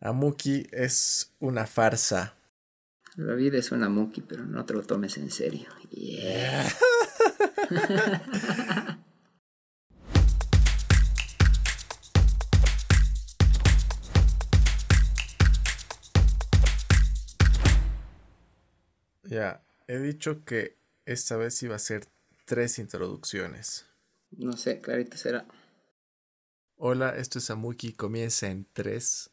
Amuki es una farsa. La vida es una Amuki, pero no te lo tomes en serio. Yeah. Ya, he dicho que esta vez iba a ser tres introducciones. No sé, clarito será. Hola, esto es Amuki. Comienza en 3,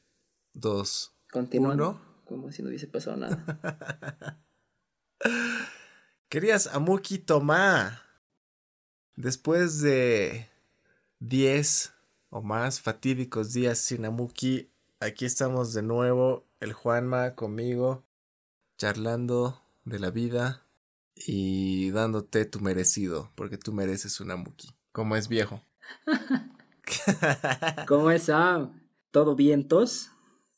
2, Continuando. 1. Como si no hubiese pasado nada. Querías Amuki Tomá. Después de 10 o más fatídicos días sin Amuki, aquí estamos de nuevo, el Juanma conmigo, charlando de la vida y dándote tu merecido, porque tú mereces un Amuki, como es viejo. ¿Cómo es, Sam? ¿Todo vientos?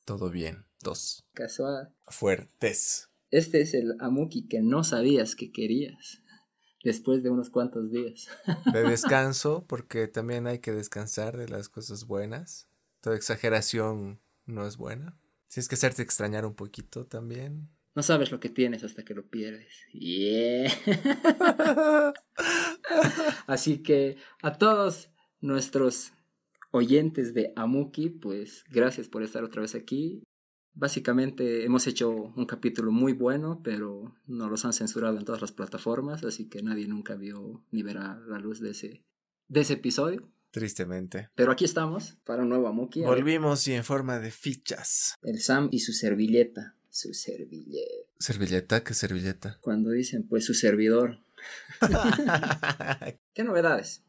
Todo bien. Dos. Casual. Fuertes. Este es el Amuki que no sabías que querías. Después de unos cuantos días. De descanso, porque también hay que descansar de las cosas buenas. Toda exageración no es buena. Tienes que hacerte extrañar un poquito también. No sabes lo que tienes hasta que lo pierdes. Yeah. Así que a todos nuestros oyentes de Amuki, pues gracias por estar otra vez aquí. Básicamente hemos hecho un capítulo muy bueno, pero no los han censurado en todas las plataformas, así que nadie nunca vio ni verá la luz de ese, de ese episodio. Tristemente. Pero aquí estamos para un nuevo Amuki. Volvimos y en forma de fichas. El Sam y su servilleta. Su servilleta. ¿Servilleta? ¿Qué servilleta? Cuando dicen, pues su servidor. ¿Qué novedades?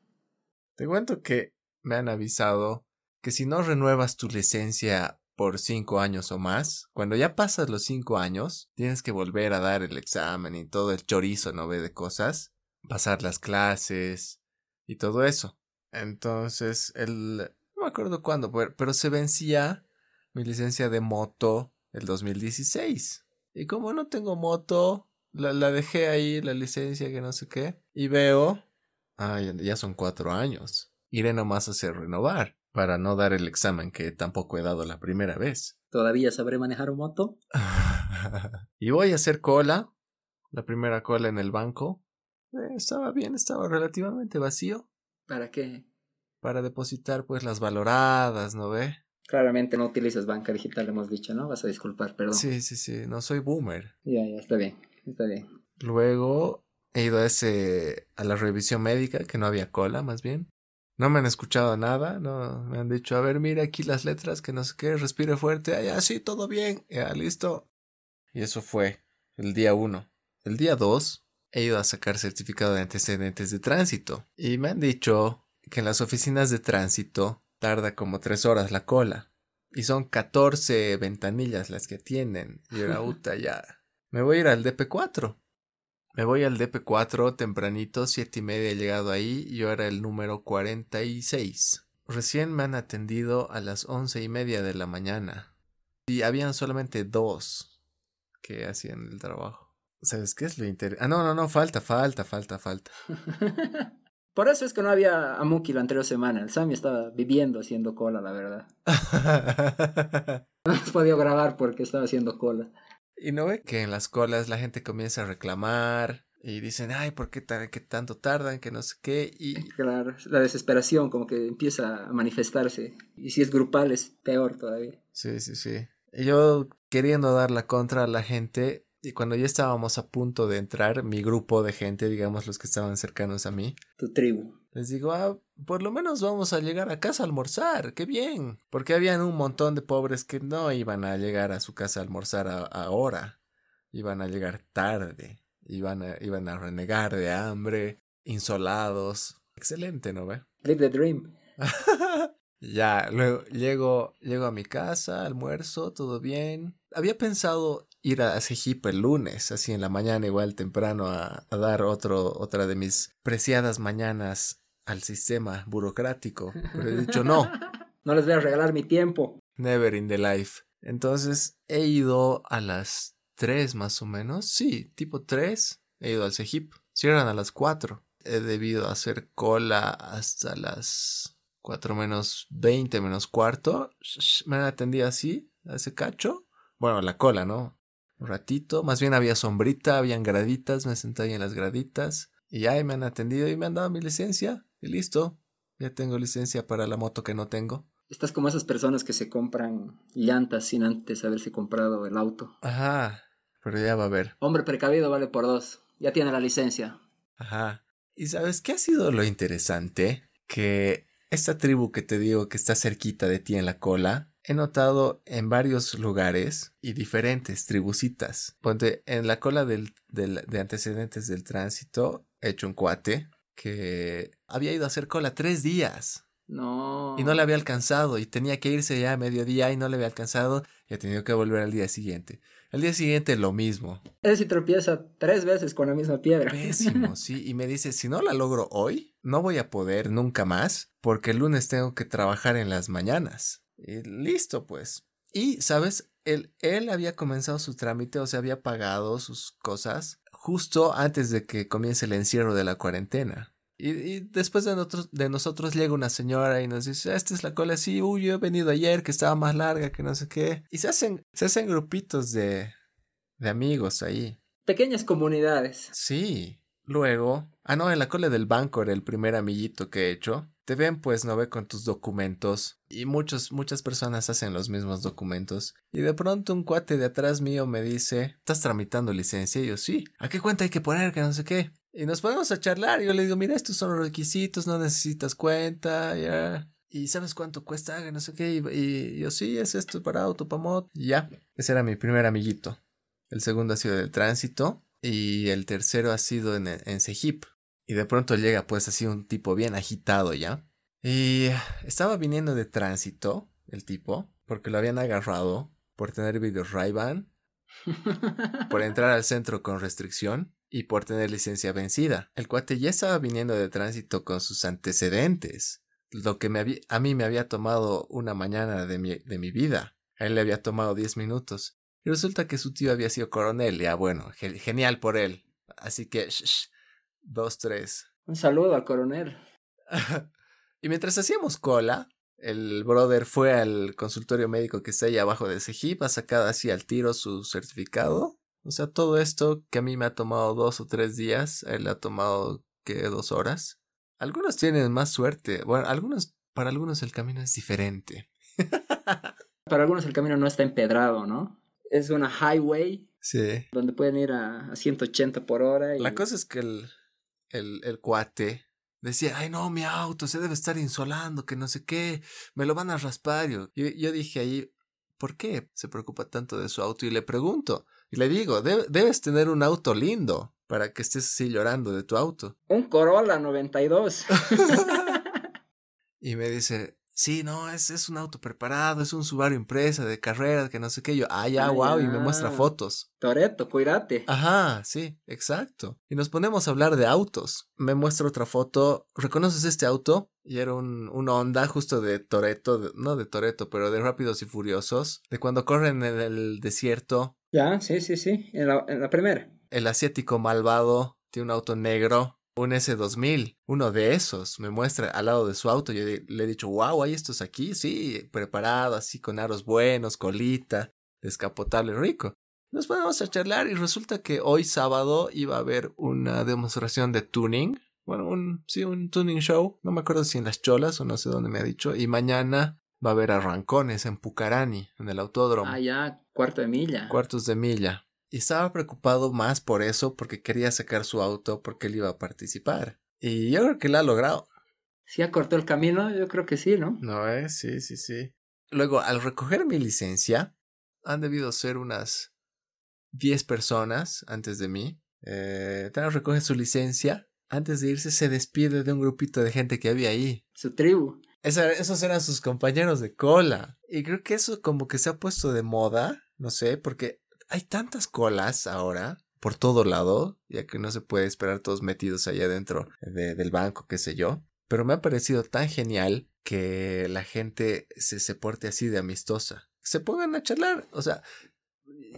Te cuento que me han avisado que si no renuevas tu licencia por cinco años o más, cuando ya pasas los cinco años, tienes que volver a dar el examen y todo el chorizo, ¿no ve? De cosas, pasar las clases y todo eso. Entonces, el... no me acuerdo cuándo, pero se vencía mi licencia de moto el 2016. Y como no tengo moto, la, la dejé ahí, la licencia que no sé qué, y veo, ay, ya son cuatro años. Iré nomás a hacer renovar para no dar el examen que tampoco he dado la primera vez. ¿Todavía sabré manejar un moto? y voy a hacer cola, la primera cola en el banco. Eh, estaba bien, estaba relativamente vacío. ¿Para qué? Para depositar pues las valoradas, ¿no ve? Claramente no utilizas banca digital, hemos dicho, ¿no? Vas a disculpar, perdón. Sí, sí, sí, no soy boomer. Ya, ya, está bien, está bien. Luego he ido a ese, a la revisión médica, que no había cola, más bien. No me han escuchado nada, no me han dicho, a ver, mira aquí las letras, que no sé qué, respire fuerte, ah, ya, sí, todo bien, ya, listo. Y eso fue el día uno. El día dos he ido a sacar certificado de antecedentes de tránsito. Y me han dicho que en las oficinas de tránsito tarda como tres horas la cola. Y son 14 ventanillas las que tienen. Y era puta ya. Me voy a ir al DP4. Me voy al DP4 tempranito, siete y media he llegado ahí. Yo era el número 46. Recién me han atendido a las once y media de la mañana. Y habían solamente dos que hacían el trabajo. ¿Sabes qué es lo interesante? Ah, no, no, no, falta, falta, falta, falta. Por eso es que no había Amuki la anterior semana. El Sammy estaba viviendo haciendo cola, la verdad. no hemos podido grabar porque estaba haciendo cola. Y no ve que en las colas la gente comienza a reclamar y dicen, ay, ¿por qué, qué tanto tardan? Que no sé qué. Y... Claro, la desesperación como que empieza a manifestarse. Y si es grupal es peor todavía. Sí, sí, sí. Y yo queriendo dar la contra a la gente, y cuando ya estábamos a punto de entrar, mi grupo de gente, digamos los que estaban cercanos a mí. Tu tribu. Les digo, ah, por lo menos vamos a llegar a casa a almorzar, qué bien. Porque habían un montón de pobres que no iban a llegar a su casa a almorzar ahora. Iban a llegar tarde. Iban a, iban a renegar de hambre, insolados. Excelente, ¿no ve? Live the dream. ya, luego llego, llego a mi casa, almuerzo, todo bien. Había pensado ir a Sejip el lunes, así en la mañana, igual temprano, a, a, dar otro, otra de mis preciadas mañanas al sistema burocrático. Pero he dicho no. no les voy a regalar mi tiempo. Never in the life. Entonces he ido a las tres más o menos. Sí, tipo tres. He ido al Sejip. Cierran a las cuatro. He debido hacer cola hasta las cuatro menos veinte menos cuarto. Me han atendido así a ese cacho. Bueno, la cola, ¿no? Un ratito. Más bien había sombrita, habían graditas, me senté ahí en las graditas. Y ya me han atendido y me han dado mi licencia. Y listo. Ya tengo licencia para la moto que no tengo. Estás como esas personas que se compran llantas sin antes haberse comprado el auto. Ajá. Pero ya va a ver. Hombre precavido vale por dos. Ya tiene la licencia. Ajá. ¿Y sabes qué ha sido lo interesante? Que esta tribu que te digo que está cerquita de ti en la cola, he notado en varios lugares y diferentes tribucitas. Ponte en la cola del, del, de antecedentes del tránsito, he hecho un cuate que había ido a hacer cola tres días. No. Y no le había alcanzado y tenía que irse ya a mediodía y no le había alcanzado y ha tenido que volver al día siguiente. Al día siguiente lo mismo. Él si tropieza tres veces con la misma piedra. Pésimo, sí. Y me dice, si no la logro hoy, no voy a poder nunca más porque el lunes tengo que trabajar en las mañanas. Y listo, pues. Y, ¿sabes? Él, él había comenzado su trámite, o sea, había pagado sus cosas justo antes de que comience el encierro de la cuarentena. Y, y, después de nosotros, de nosotros llega una señora y nos dice, esta es la cola, sí, uy, yo he venido ayer que estaba más larga, que no sé qué. Y se hacen, se hacen grupitos de, de amigos ahí. Pequeñas comunidades. Sí. Luego, ah, no, en la cola del banco era el primer amiguito que he hecho. Te ven, pues, no ve con tus documentos. Y muchos, muchas personas hacen los mismos documentos. Y de pronto un cuate de atrás mío me dice, ¿estás tramitando licencia? Y yo, sí. ¿A qué cuenta hay que poner? Que no sé qué. Y nos ponemos a charlar. Y yo le digo, mira, estos son los requisitos, no necesitas cuenta, ya. ¿Y sabes cuánto cuesta? No sé qué. Y, y yo, sí, es esto para auto, para mod. Y ya. Ese era mi primer amiguito. El segundo ha sido del tránsito. Y el tercero ha sido en, en Cejip. Y de pronto llega pues así un tipo bien agitado ya. Y estaba viniendo de tránsito el tipo. Porque lo habían agarrado por tener videos Ray-Ban. por entrar al centro con restricción y por tener licencia vencida. El cuate ya estaba viniendo de tránsito con sus antecedentes, lo que me había, a mí me había tomado una mañana de mi, de mi vida. A él le había tomado 10 minutos. Y resulta que su tío había sido coronel. Ya bueno, ge genial por él. Así que, dos, tres. Un saludo al coronel. y mientras hacíamos cola, el brother fue al consultorio médico que está ahí abajo de ese jeep, ha sacado así al tiro su certificado. O sea, todo esto que a mí me ha tomado dos o tres días, a él le ha tomado que dos horas. Algunos tienen más suerte. Bueno, algunos, para algunos el camino es diferente. para algunos el camino no está empedrado, ¿no? Es una highway. Sí. Donde pueden ir a, a 180 por hora. Y... La cosa es que el, el, el cuate decía, ay no, mi auto se debe estar insolando, que no sé qué, me lo van a raspar. Yo, yo dije ahí, ¿por qué se preocupa tanto de su auto? Y le pregunto, y le digo, debes tener un auto lindo para que estés así llorando de tu auto. Un Corolla 92. y me dice, sí, no, es, es un auto preparado, es un Subaru Impresa de carreras, que no sé qué. Yo, ah, ya, ah, wow, ya. y me muestra fotos. Toreto, cuídate. Ajá, sí, exacto. Y nos ponemos a hablar de autos. Me muestra otra foto. ¿Reconoces este auto? Y era un, un Honda justo de Toreto, no de Toreto, pero de Rápidos y Furiosos, de cuando corren en el desierto. Ya, sí, sí, sí, en la, en la primera. El asiático malvado tiene un auto negro un S2000, uno de esos, me muestra al lado de su auto. Yo le he dicho, wow, hay estos aquí, sí, preparado, así con aros buenos, colita, descapotable, rico. Nos ponemos a charlar y resulta que hoy sábado iba a haber una demostración de tuning. Bueno, un, sí, un tuning show. No me acuerdo si en Las Cholas o no sé dónde me ha dicho. Y mañana va a haber arrancones en Pucarani, en el autódromo. Ah, ya, cuarto de milla. Cuartos de milla. Y estaba preocupado más por eso, porque quería sacar su auto, porque él iba a participar. Y yo creo que lo ha logrado. ¿Sí acortó el camino? Yo creo que sí, ¿no? No, eh, sí, sí, sí. Luego, al recoger mi licencia, han debido ser unas 10 personas antes de mí. Eh, recoge su licencia. Antes de irse, se despide de un grupito de gente que había ahí. Su tribu. Esa, esos eran sus compañeros de cola. Y creo que eso como que se ha puesto de moda. No sé, porque hay tantas colas ahora por todo lado, ya que no se puede esperar todos metidos allá dentro de, del banco, qué sé yo. Pero me ha parecido tan genial que la gente se, se porte así de amistosa. Se pongan a charlar. O sea,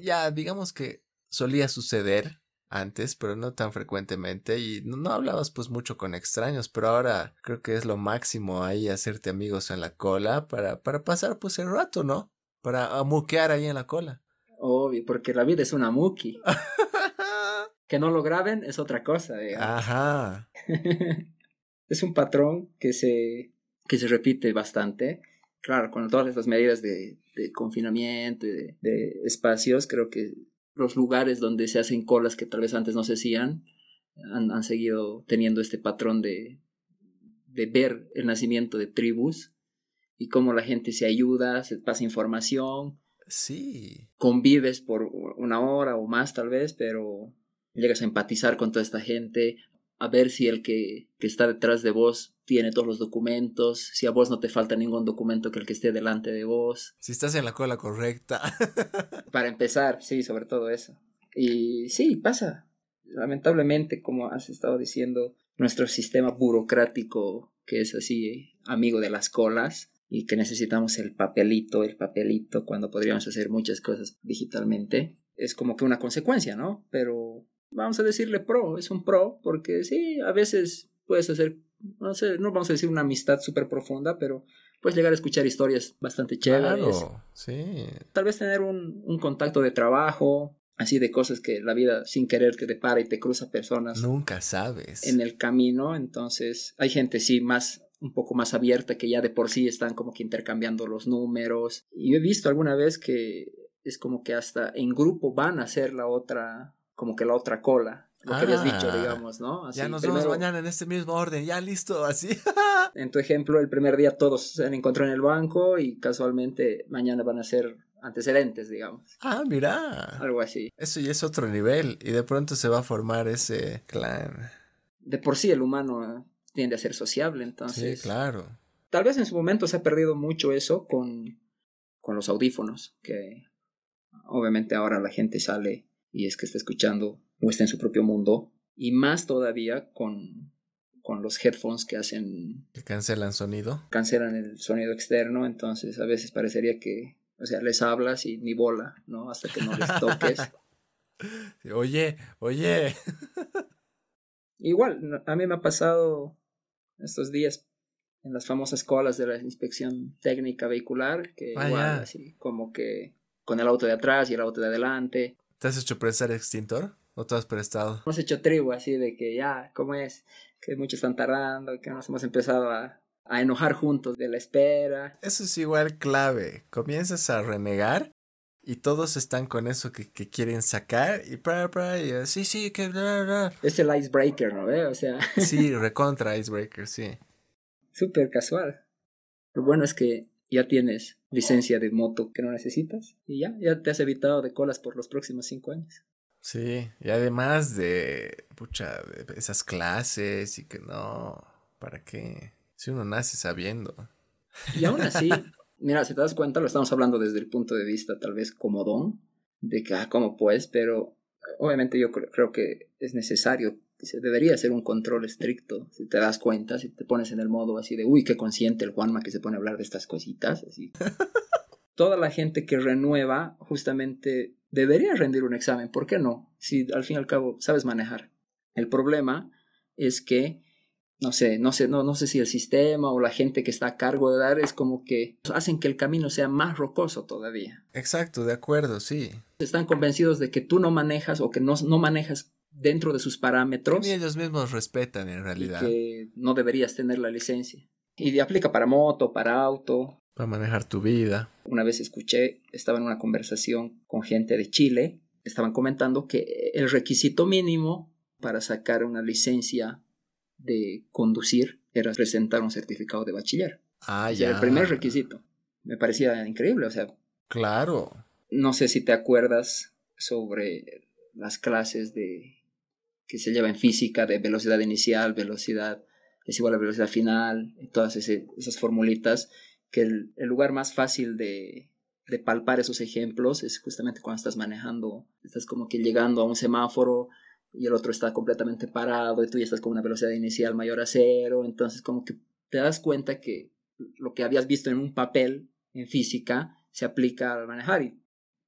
ya digamos que solía suceder antes, pero no tan frecuentemente y no, hablabas pues mucho con extraños, pero ahora creo que es lo máximo ahí hacerte amigos en la cola para, para pasar pues el rato, ¿no? para amuquear ahí en la cola. Obvio, porque la vida es una muki. que no lo graben es otra cosa, Ajá. es un patrón que se, que se repite bastante. Claro, con todas estas medidas de, de confinamiento y de, espacios, creo que los lugares donde se hacen colas que tal vez antes no se hacían han, han seguido teniendo este patrón de, de ver el nacimiento de tribus y cómo la gente se ayuda, se pasa información. Sí. Convives por una hora o más tal vez, pero llegas a empatizar con toda esta gente, a ver si el que, que, está detrás de vos tiene todos los documentos, si a vos no te falta ningún documento que el que esté delante de vos. Si estás en la cola correcta. Para empezar, sí, sobre todo eso. Y sí, pasa. Lamentablemente, como has estado diciendo, nuestro sistema burocrático, que es así, amigo de las colas, y que necesitamos el papelito, el papelito, cuando podríamos hacer muchas cosas digitalmente, es como que una consecuencia, ¿no? Pero vamos a decirle pro, es un pro, porque sí, a veces puedes hacer, no sé, no vamos a decir una amistad súper profunda, pero puedes llegar a escuchar historias bastante chéveres. Claro, sí. Tal vez tener un, un contacto de trabajo, así de cosas que la vida sin querer te depara y te cruza personas. Nunca sabes. En el camino, entonces hay gente sí más un poco más abierta que ya de por sí están como que intercambiando los números. Y yo he visto alguna vez que es como que hasta en grupo van a hacer la otra como que la otra cola. Lo que habías dicho, ah, digamos, ¿no? ya nos vemos mañana en este mismo orden, ya listo, así. en tu ejemplo, el primer día todos se han encontrado en el banco y casualmente mañana van a ser antecedentes, digamos. Ah, mira. Algo así. Eso ya es otro nivel y de pronto se va a formar ese clan. De por sí el humano tiende a ser sociable, entonces. Sí, claro. Tal vez en su momento se ha perdido mucho eso con, con los audífonos, que obviamente ahora la gente sale y es que está escuchando o está en su propio mundo. Y más todavía con, con los headphones que hacen... Que cancelan sonido. Cancelan el sonido externo, entonces a veces parecería que, o sea, les hablas y ni bola, ¿no? Hasta que no les toques. oye, oye. Igual, a mí me ha pasado estos días en las famosas colas de la inspección técnica vehicular, que ah, igual así como que con el auto de atrás y el auto de adelante. ¿Te has hecho prestar extintor? ¿O te has prestado? Hemos hecho tribu así de que ya, ¿cómo es? Que muchos están tardando, que nos hemos empezado a, a enojar juntos de la espera. Eso es igual clave. Comienzas a renegar y todos están con eso que, que quieren sacar y para, para, y sí, sí, que bla, bla. Es el icebreaker, ¿no? O sea. sí, recontra icebreaker, sí. Súper casual. Lo bueno es que ya tienes licencia de moto que no necesitas y ya, ya te has evitado de colas por los próximos cinco años. Sí, y además de, pucha, de esas clases y que no, ¿para qué? Si uno nace sabiendo. Y aún así, mira, si te das cuenta, lo estamos hablando desde el punto de vista tal vez comodón, de que, ah, ¿cómo pues? Pero obviamente yo creo que es necesario debería ser un control estricto, si te das cuenta, si te pones en el modo así de, uy, qué consciente el Juanma que se pone a hablar de estas cositas, así. Toda la gente que renueva justamente debería rendir un examen, ¿por qué no? Si al fin y al cabo sabes manejar. El problema es que no sé, no sé, no, no sé si el sistema o la gente que está a cargo de dar es como que hacen que el camino sea más rocoso todavía. Exacto, de acuerdo, sí. Están convencidos de que tú no manejas o que no, no manejas dentro de sus parámetros. Y ellos mismos respetan en realidad. que no deberías tener la licencia. Y aplica para moto, para auto. Para manejar tu vida. Una vez escuché, estaba en una conversación con gente de Chile, estaban comentando que el requisito mínimo para sacar una licencia de conducir era presentar un certificado de bachiller. Ah, ya. el primer requisito. Me parecía increíble, o sea. Claro. No sé si te acuerdas sobre las clases de que se lleva en física de velocidad inicial, velocidad es igual a velocidad final, todas esas formulitas, que el, lugar más fácil de, de, palpar esos ejemplos es justamente cuando estás manejando, estás como que llegando a un semáforo y el otro está completamente parado y tú ya estás con una velocidad inicial mayor a cero, entonces como que te das cuenta que lo que habías visto en un papel en física se aplica al manejar y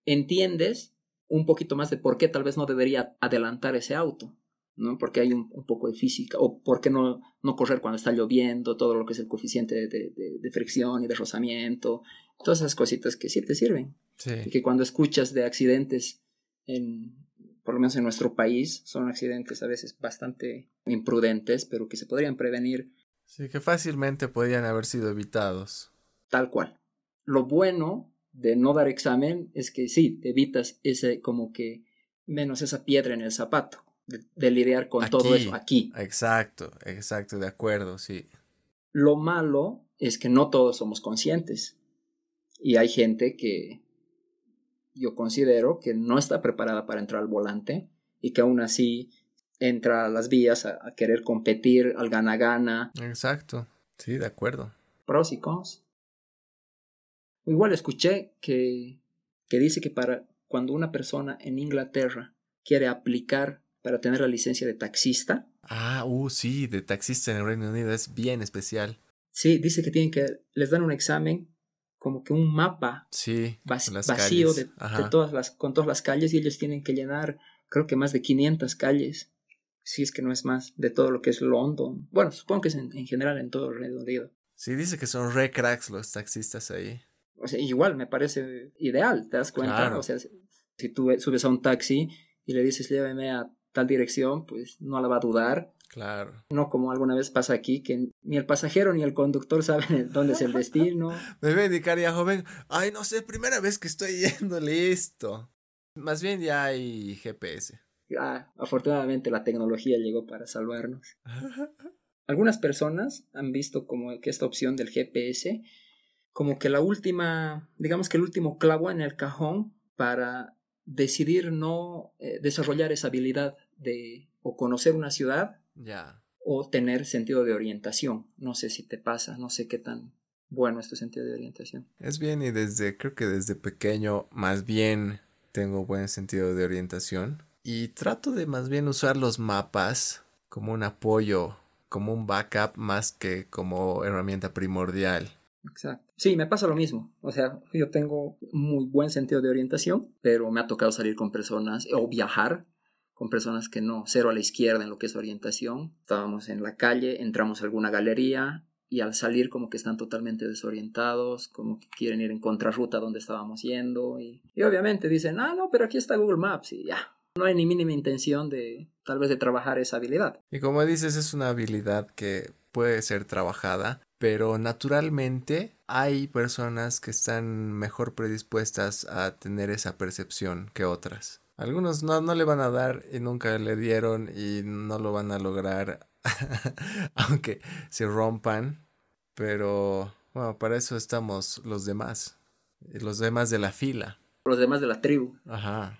entiendes un poquito más de por qué tal vez no debería adelantar ese auto. ¿no? Porque hay un, poco de física, o por qué no, no correr cuando está lloviendo, todo lo que es el coeficiente de, de, fricción y de rozamiento, Todas esas cositas que sí te sirven. Sí. Y que cuando escuchas de accidentes en, por lo menos en nuestro país, son accidentes a veces bastante imprudentes, pero que se podrían prevenir Sí, que fácilmente podían haber sido evitados. tal cual. Lo bueno de no dar examen es que sí, te evitas ese como que menos esa piedra en el zapato, de, de lidiar con todo eso aquí. Exacto, exacto, de acuerdo, sí. Lo malo es que no todos somos conscientes. Y hay gente que yo considero que no está preparada para entrar al volante y que aún así entra a las vías a, a querer competir al gana-gana, Exacto. Sí, de acuerdo. pros y cons. Igual escuché que, que dice que para cuando una persona en Inglaterra quiere aplicar para tener la licencia de taxista, Ah, uh, sí, de taxista en el Reino Unido es bien especial. sí, dice que tienen que, les dan un examen como que un mapa Sí, vac- vacío de, todas las, con todas las calles y ellos tienen que llenar, creo que más de 500 calles, si es que no es más, de todo lo que es London. Bueno, supongo que es en, en general en todo el Reino Unido. Sí, dice que son re cracks los taxistas ahí. O sea, igual me parece ideal, ¿te das cuenta? Claro. O sea, si- si tú subes a un taxi y le dices lléveme a tal dirección, pues no la va a dudar. Claro. No como alguna vez pasa aquí, que ni el pasajero ni el conductor saben dónde es el destino. Me voy a indicar ya, joven. Ay, no sé, primera vez que estoy yendo, listo. Más bien ya hay GPS. Ah, afortunadamente la tecnología llegó para salvarnos. Algunas personas han visto como que esta opción del GPS como que la última, digamos que el último clavo en el cajón para decidir no eh, desarrollar esa habilidad de o conocer una ciudad ya. o tener sentido de orientación. No sé si te pasa, no sé qué tan bueno es tu sentido de orientación. Es bien y desde, creo que desde pequeño más bien tengo buen sentido de orientación. Y trato de más bien usar los mapas como un apoyo, como un backup más que como herramienta primordial. Exacto. Sí, me pasa lo mismo. O sea, yo tengo muy buen sentido de orientación, pero me ha tocado salir con personas o viajar con personas que no, cero a la izquierda en lo que es orientación. Estábamos en la calle, entramos a alguna galería y al salir como que están totalmente desorientados, como que quieren ir en contrarruta donde estábamos yendo y, y obviamente dicen, ah, no, pero aquí está Google Maps y ya. No hay ni mínima intención de tal vez de trabajar esa habilidad. Y como dices, es una habilidad que puede ser trabajada, pero naturalmente hay personas que están mejor predispuestas a tener esa percepción que otras. Algunos no, no le van a dar y nunca le dieron y no lo van a lograr, aunque se rompan, pero bueno, para eso estamos los demás, los demás de la fila. Los demás de la tribu. Ajá.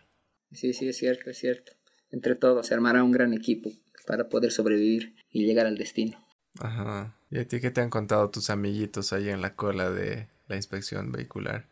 Sí, sí, es cierto, es cierto. Entre todos se armará un gran equipo para poder sobrevivir y llegar al destino. Ajá. ¿Y a ti qué te han contado tus amiguitos ahí en la cola de la inspección vehicular?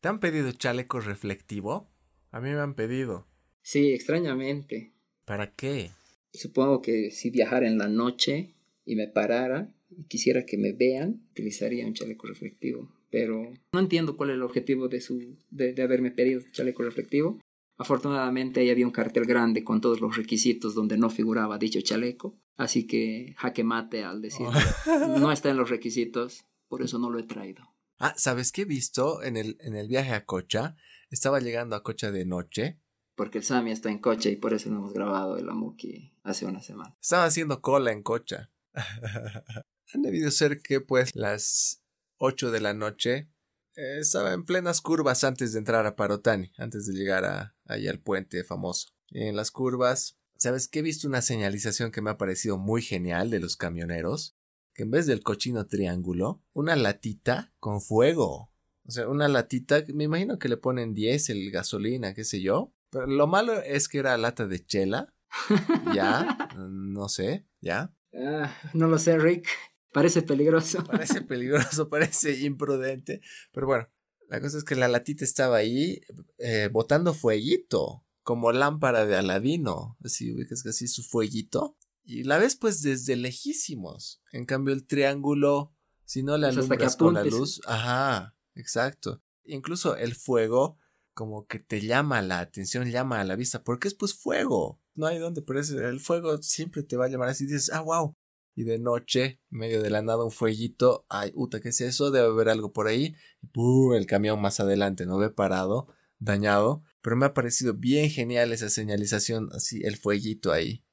¿Te han pedido chaleco reflectivo? A mí me han pedido. Sí, extrañamente. ¿Para qué? Supongo que si viajara en la noche y me parara y quisiera que me vean, utilizaría un chaleco reflectivo. Pero no entiendo cuál es el objetivo de, su, de, de haberme pedido chaleco reflectivo. Afortunadamente ahí había un cartel grande con todos los requisitos donde no figuraba dicho chaleco. Así que jaque mate al decir no está en los requisitos, por eso no lo he traído. Ah, ¿sabes qué he visto en el, en el viaje a Cocha? Estaba llegando a Cocha de noche. Porque el Sami está en coche y por eso no hemos grabado el Amuki hace una semana. Estaba haciendo cola en Cocha. Han debido ser que pues las 8 de la noche eh, estaba en plenas curvas antes de entrar a Parotani, antes de llegar a, ahí al puente famoso. Y en las curvas, ¿sabes qué? He visto una señalización que me ha parecido muy genial de los camioneros, que en vez del cochino triángulo, una latita con fuego. O sea, una latita, me imagino que le ponen diésel, gasolina, qué sé yo. Pero lo malo es que era lata de chela. Ya, no sé, ya. Ah, no lo sé, Rick. Parece peligroso. Parece peligroso, parece imprudente. Pero bueno, la cosa es que la latita estaba ahí eh, botando fueguito, como lámpara de Aladino. Así, ubicas que así su fueguito. Y la ves pues desde lejísimos. En cambio, el triángulo, si no Pues que alumbras con la luz, ajá, exacto. Incluso el fuego, como que te llama la atención, llama a la vista, porque es pues fuego. No hay donde, pero es- el fuego siempre te va a llamar así. Dices, ah, wow, y de noche, medio de la nada, un fueguito. Ay, puta, ¿qué es eso? Debe haber algo por ahí. Y el camión más adelante, no ve parado, dañado. Pero me ha parecido bien genial esa señalización, así, el fueguito ahí.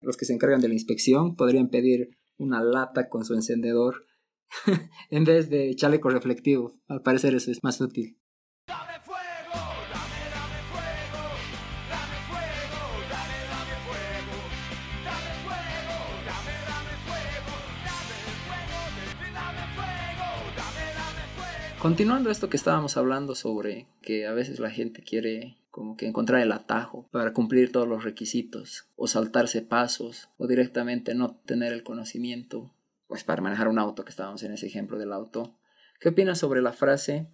Los que se encargan de la inspección podrían pedir una lata con su encendedor en vez de chaleco reflectivo. Al parecer eso es más útil. Continuando esto que estábamos hablando sobre que a veces la gente quiere como que encontrar el atajo para cumplir todos los requisitos o saltarse pasos o directamente no tener el conocimiento pues para manejar un auto que estábamos en ese ejemplo del auto. ¿Qué opinas sobre la frase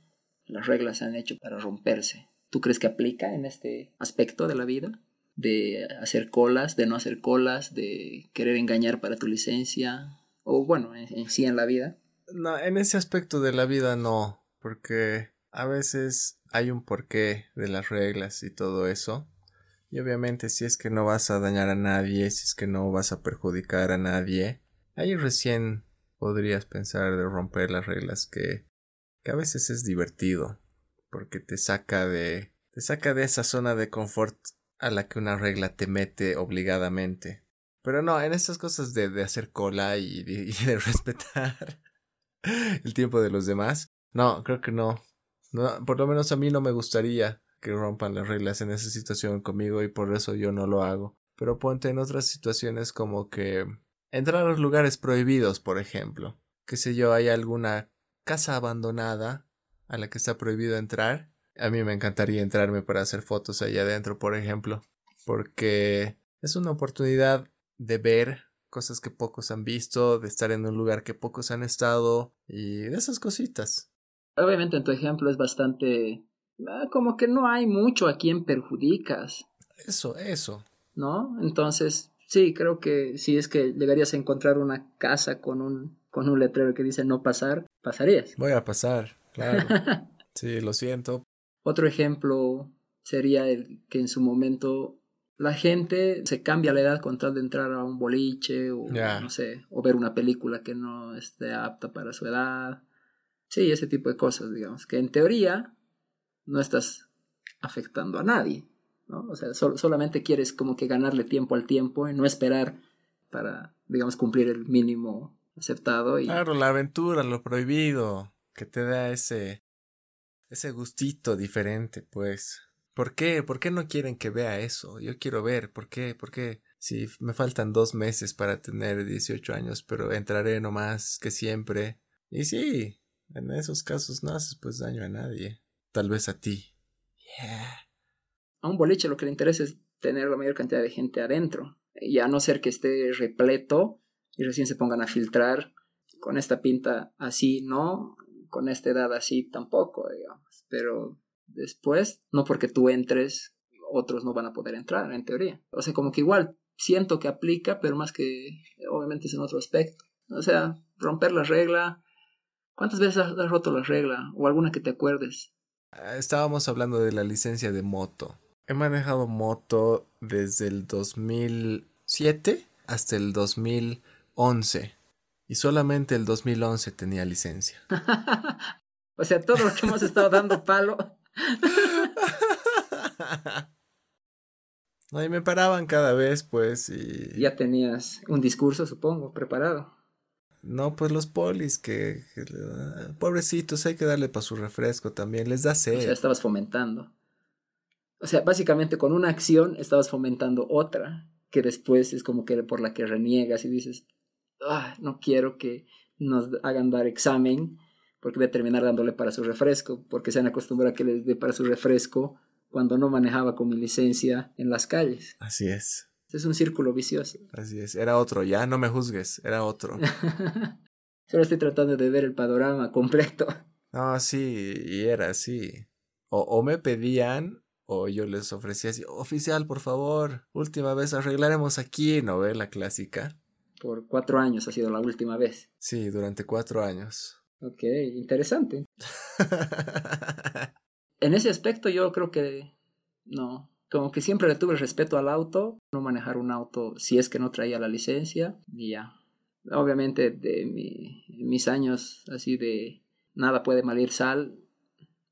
las reglas se han hecho para romperse? ¿Tú crees que aplica en este aspecto de la vida? De hacer colas, de no hacer colas, de querer engañar para tu licencia o bueno, en sí en la vida. No, en ese aspecto de la vida no, porque a veces hay un porqué de las reglas y todo eso. Y obviamente si es que no vas a dañar a nadie, si es que no vas a perjudicar a nadie, ahí recién podrías pensar de romper las reglas que, que a veces es divertido, porque te saca de te saca de esa zona de confort a la que una regla te mete obligadamente. Pero no, en estas cosas de, de hacer cola y de respetar el tiempo de los demás. No, creo que no. No. Por lo menos a mí no me gustaría que rompan las reglas en esa situación conmigo y por eso yo no lo hago. Pero ponte en otras situaciones como que entrar a los lugares prohibidos, por ejemplo. Que sé yo, hay alguna casa abandonada a la que está prohibido entrar. A mí me encantaría entrarme para hacer fotos allá adentro, por ejemplo. Porque es una oportunidad de ver cosas que pocos han visto, de estar en un lugar que pocos han estado y de esas cositas. Obviamente en tu ejemplo es bastante... Ah, como que no hay mucho a quien perjudicas. Eso, eso. ¿No? Entonces, sí, creo que si es que llegarías a encontrar una casa con un, con un letrero que dice no pasar, pasarías. Voy a pasar, claro. sí, lo siento. Otro ejemplo sería el que en su momento la gente se cambia la edad con tal de entrar a un boliche o no sé, o ver una película que no esté apta para su edad. Sí, ese tipo de cosas, digamos, que en teoría no estás afectando a nadie, ¿no? O sea, solamente quieres como que ganarle tiempo al tiempo y no esperar para, digamos, cumplir el mínimo aceptado. Claro, la aventura, lo prohibido, que te da ese, ese gustito diferente, pues. ¿Por qué? ¿Por qué no quieren que vea eso? Yo quiero ver, ¿por qué? ¿Por qué? Si me faltan dos meses para tener 18 años, pero entraré no más que siempre. Y sí, en esos casos no haces pues daño a nadie. Tal vez a ti. Yeah. A un boliche lo que le interesa es tener la mayor cantidad de gente adentro. Y a no ser que esté repleto y recién se pongan a filtrar. Con esta pinta así, no. Con esta edad así tampoco, digamos. Pero después, no porque tú entres, otros no van a poder entrar, en teoría. O sea, como que igual siento que aplica, pero más que obviamente es en otro aspecto. O sea, romper la regla. ¿Cuántas veces has roto la regla? O alguna que te acuerdes. Ah, estábamos hablando de la licencia de moto. He manejado moto desde el 2007 hasta el 2011. Y solamente el 2011 tenía licencia. o sea, todo lo que hemos estado dando palo no, y me paraban cada vez, pues, y... Ya tenías un discurso, supongo, preparado. No, pues los polis, que, pobrecitos, hay que darle para su refresco también, les da sed. O sea, estabas fomentando. O sea, básicamente con una acción estabas fomentando otra, que después es como que por la que reniegas y dices, ah, no quiero que nos hagan dar examen porque voy a terminar dándole para su refresco, porque se han acostumbrado a que les dé para su refresco cuando no manejaba con mi licencia en las calles. Así es. Es un círculo vicioso. Así es, era otro, ya no me juzgues, era otro. Solo estoy tratando de ver el panorama completo. No, sí, y era así. O, o me pedían o yo les ofrecía así, oficial, por favor, última vez arreglaremos aquí, novela clásica. Por cuatro años ha sido la última vez. Sí, durante cuatro años. Ok, interesante. en ese aspecto yo creo que no. Como que siempre le tuve respeto al auto, no manejar un auto si es que no traía la licencia y ya. Obviamente de mis años así de nada puede malir sal,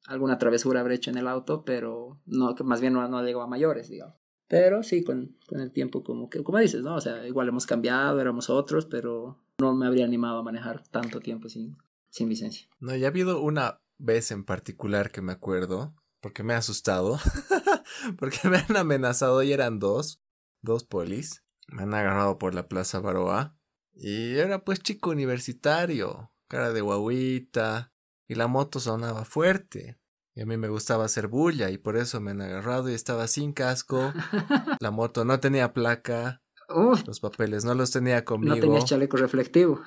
alguna travesura habré hecho en el auto, pero no, más bien no, no llegó a mayores, digamos. Pero sí, con, con, el tiempo, como que, como dices, ¿no? O sea, igual hemos cambiado, éramos otros, pero no me habría animado a manejar tanto tiempo sin, sin licencia. No, ya ha habido una vez en particular que me acuerdo, porque me ha asustado, porque me han amenazado y eran dos, dos polis, me han agarrado por la Plaza Baroa y era pues chico universitario, cara de guaguita, y la moto sonaba fuerte. Y a mí me gustaba hacer bulla y por eso me han agarrado y estaba sin casco. La moto no tenía placa. Los papeles no los tenía conmigo. No tenías chaleco reflectivo.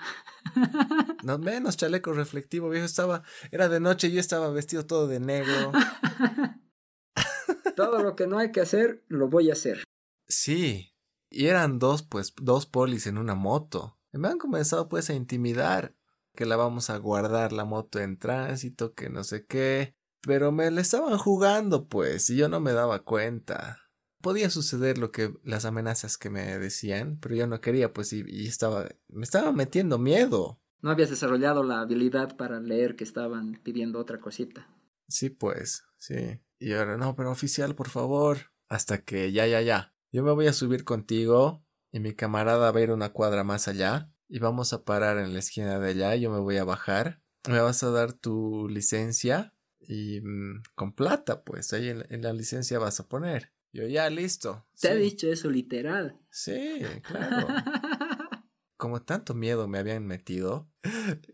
no menos chaleco reflectivo, viejo. Estaba, era de noche y yo estaba vestido todo de negro. todo lo que no hay que hacer, lo voy a hacer. Sí. Y eran dos, pues, dos polis en una moto. Me han comenzado pues a intimidar que la vamos a guardar la moto en tránsito, que no sé qué. Pero me la estaban jugando, pues, y yo no me daba cuenta. Podía suceder lo que las amenazas que me decían, pero yo no quería, pues, y, y estaba, me estaba metiendo miedo. No habías desarrollado la habilidad para leer que estaban pidiendo otra cosita. Sí, pues, sí. Y ahora, no, pero oficial, por favor. Hasta que ya, ya, ya. Yo me voy a subir contigo y mi camarada va a ir una cuadra más allá y vamos a parar en la esquina de allá. Yo me voy a bajar. Me vas a dar tu licencia y mm, con plata, pues ahí en, la licencia vas a poner. Yo ya listo. Te ha dicho eso literal. Sí, claro. Como tanto miedo me habían metido.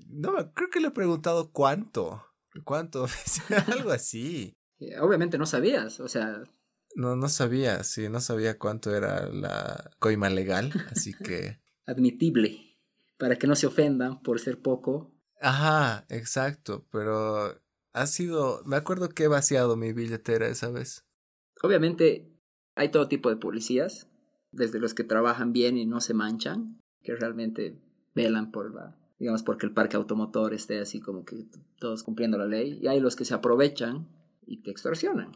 No, creo que le he preguntado cuánto. ¿Cuánto? Algo así. Obviamente no sabías, o sea. No, no sabía, sí, no sabía cuánto era la coima legal, así que. Admitible, para que no se ofendan por ser poco. Ajá, exacto, pero ha sido, me acuerdo que he vaciado mi billetera esa vez. Obviamente hay todo tipo de policías, desde los que trabajan bien y no se manchan, que realmente velan por la, digamos, porque el parque automotor esté así como que todos cumpliendo la ley, y hay los que se aprovechan y te extorsionan.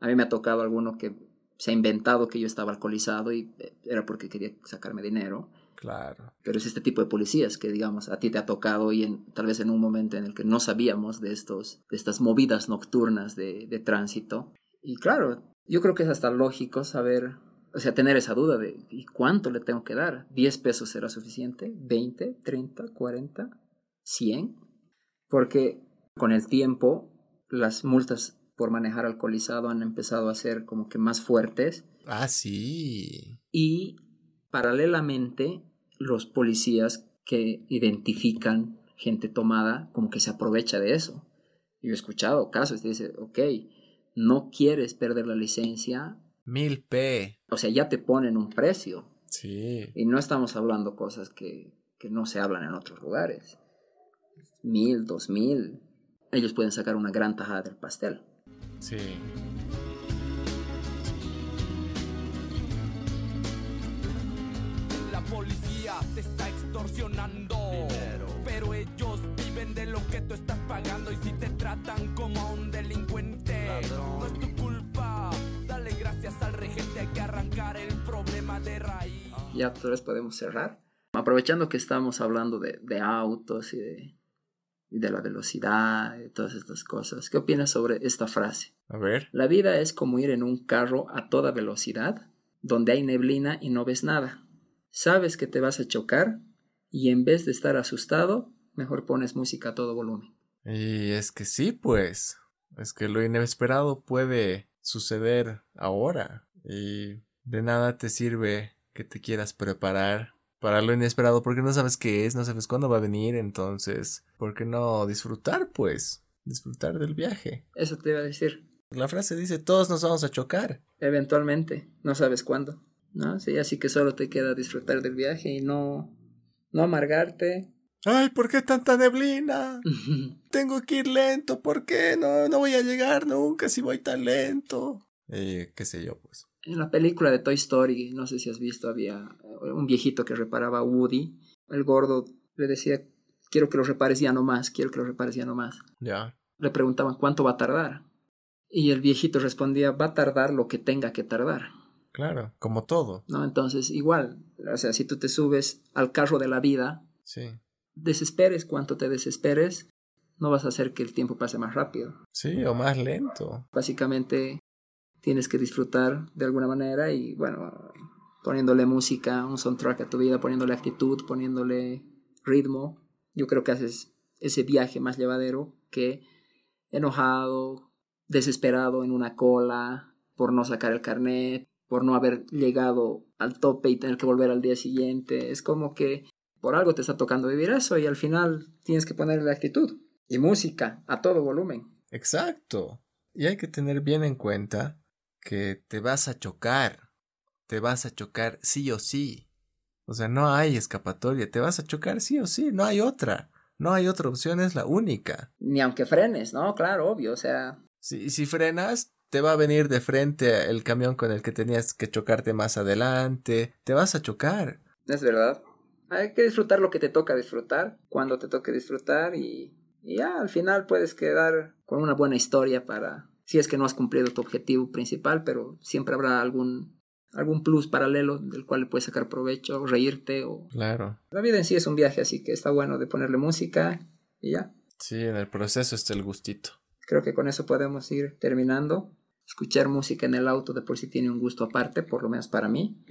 A mí me ha tocado alguno que se ha inventado que yo estaba alcoholizado y eh, era porque quería sacarme dinero Claro. Pero es este tipo de policías que, digamos, a ti te ha tocado y en, tal vez en un momento en el que no sabíamos de, estos, de estas movidas nocturnas de, de tránsito. Y claro, yo creo que es hasta lógico saber, o sea, tener esa duda de ¿y cuánto le tengo que dar? ¿10 pesos será suficiente? ¿20? ¿30? ¿40? ¿100? Porque con el tiempo las multas por manejar alcoholizado han empezado a ser como que más fuertes. Ah, sí. Y paralelamente los policías que identifican gente tomada como que se aprovecha de eso. Yo he escuchado casos que dice, ok, no quieres perder la licencia. Mil P. O sea, ya te ponen un precio. Sí. Y no estamos hablando cosas que, que no se hablan en otros lugares. Mil, dos mil. Ellos pueden sacar una gran tajada del pastel. Sí. Policía te está extorsionando. Pero ellos viven de lo que tú estás pagando y si te tratan como a un delincuente, no es tu culpa. Dale gracias al regente, hay que arrancar el problema de raíz. Ya todos podemos cerrar. Aprovechando que estamos hablando de, de autos y de, y de la velocidad y todas estas cosas, ¿qué opinas sobre esta frase? A ver. La vida es como ir en un carro a toda velocidad, donde hay neblina y no ves nada sabes que te vas a chocar y en vez de estar asustado, mejor pones música a todo volumen. Y es que sí, pues, es que lo inesperado puede suceder ahora y de nada te sirve que te quieras preparar para lo inesperado porque no sabes qué es, no sabes cuándo va a venir, entonces, ¿por qué no disfrutar, pues? Disfrutar del viaje. Eso te iba a decir. La frase dice, todos nos vamos a chocar. Eventualmente, no sabes cuándo. ¿No? Sí, así que solo te queda disfrutar del viaje y no, no amargarte. Ay, ¿por qué tanta neblina? Tengo que ir lento, ¿por qué? No, no voy a llegar nunca si voy tan lento. Eh, qué sé yo, pues. En la película de Toy Story, no sé si has visto, había un viejito que reparaba a Woody. El gordo le decía, quiero que lo repares ya no más, quiero que lo repares ya no más. Ya. Le preguntaban, ¿cuánto va a tardar? Y el viejito respondía, va a tardar lo que tenga que tardar. Claro, como todo. ¿No? Entonces, igual, o sea, si tú te subes al carro de la vida, Sí. Desesperes cuanto te desesperes, no vas a hacer que el tiempo pase más rápido. Sí, o más lento. Básicamente tienes que disfrutar de alguna manera y bueno, poniéndole música, un soundtrack a tu vida, poniéndole actitud, poniéndole ritmo, yo creo que haces ese viaje más llevadero que enojado, desesperado en una cola por no sacar el carnet, por no haber llegado al tope y tener que volver al día siguiente. Es como que por algo te está tocando vivir eso y al final tienes que ponerle actitud y música a todo volumen. Exacto. Y hay que tener bien en cuenta que te vas a chocar. Te vas a chocar sí o sí. O sea, no hay escapatoria. Te vas a chocar sí o sí. No hay otra. No hay otra opción, es la única. Ni aunque frenes, ¿no? Claro, obvio. O sea, Si, si frenas, te va a venir de frente el camión con el que tenías que chocarte más adelante. Te vas a chocar. es verdad. Hay que disfrutar lo que te toca disfrutar, cuando te toque disfrutar y, y ya al final puedes quedar con una buena historia para, si es que no has cumplido tu objetivo principal, pero siempre habrá algún, algún plus paralelo del cual le puedes sacar provecho, o reírte o... Claro. La vida en sí es un viaje, así que está bueno de ponerle música y ya. Sí, en el proceso está el gustito. Creo que con eso podemos ir terminando. Escuchar música en el auto de por sí tiene un gusto aparte, por lo menos para mí.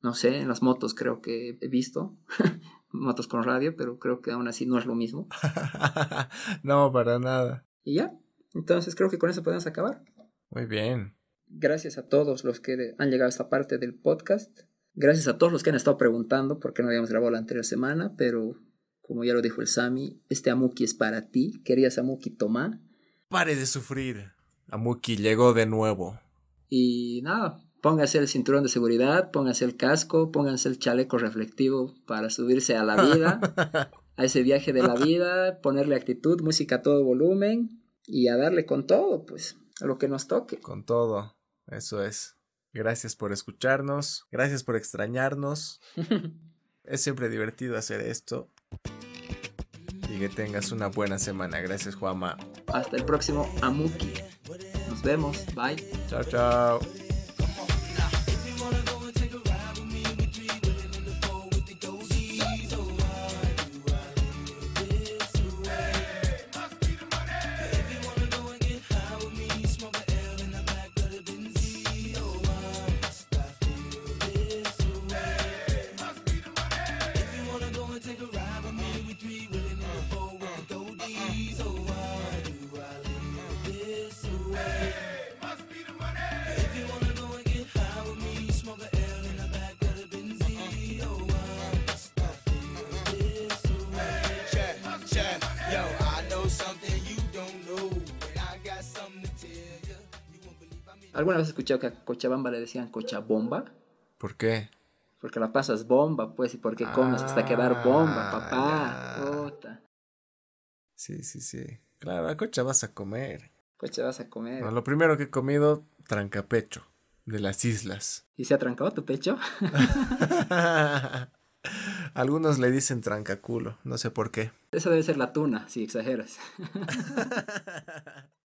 No sé, en las motos creo que he visto motos con radio, pero creo que aún así no es lo mismo. no, para nada. Y ya, entonces creo que con eso podemos acabar. Muy bien. Gracias a todos los que han llegado a esta parte del podcast. Gracias a todos los que han estado preguntando por qué no habíamos grabado la anterior semana, pero como ya lo dijo el Sami, este Amuki es para ti. Querías Amuki tomar. Pare de sufrir. Amuki llegó de nuevo. Y nada, póngase el cinturón de seguridad, póngase el casco, pónganse el chaleco reflectivo para subirse a la vida, a ese viaje de la vida, ponerle actitud, música a todo volumen y a darle con todo, pues, a lo que nos toque. Con todo, eso es. Gracias por escucharnos, gracias por extrañarnos. es siempre divertido hacer esto. Y que tengas una buena semana. Gracias, Juama. Hasta el próximo Amuki. Vemos. Bye. Chao, chao. ¿Alguna vez has escuchado que a Cochabamba le decían Cochabomba? ¿Por qué? Porque la pasas bomba, pues, y porque comes hasta quedar bomba, Ah, papá. Puta. Sí, sí, sí. Claro, a Cocha vas a comer. Coche vas a comer. No, lo primero que he comido, trancapecho, de las islas. ¿Y se ha trancado tu pecho? Algunos le dicen trancaculo, no sé por qué. Esa debe ser la tuna, si exageras.